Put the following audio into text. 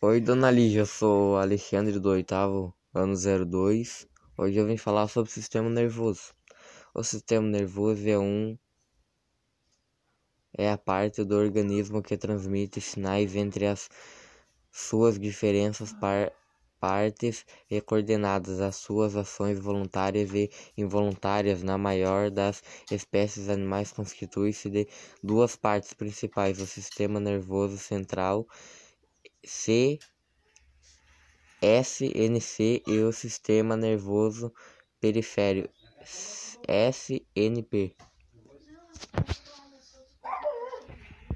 Oi, dona Lígia, eu sou Alexandre do oitavo ano 02. Hoje eu vim falar sobre o sistema nervoso. O sistema nervoso é um é a parte do organismo que transmite sinais entre as suas diferentes par partes e coordenadas as suas ações voluntárias e involuntárias. Na maior das espécies animais constitui-se de duas partes principais: o sistema nervoso central SNC e o sistema nervoso periférico SNP.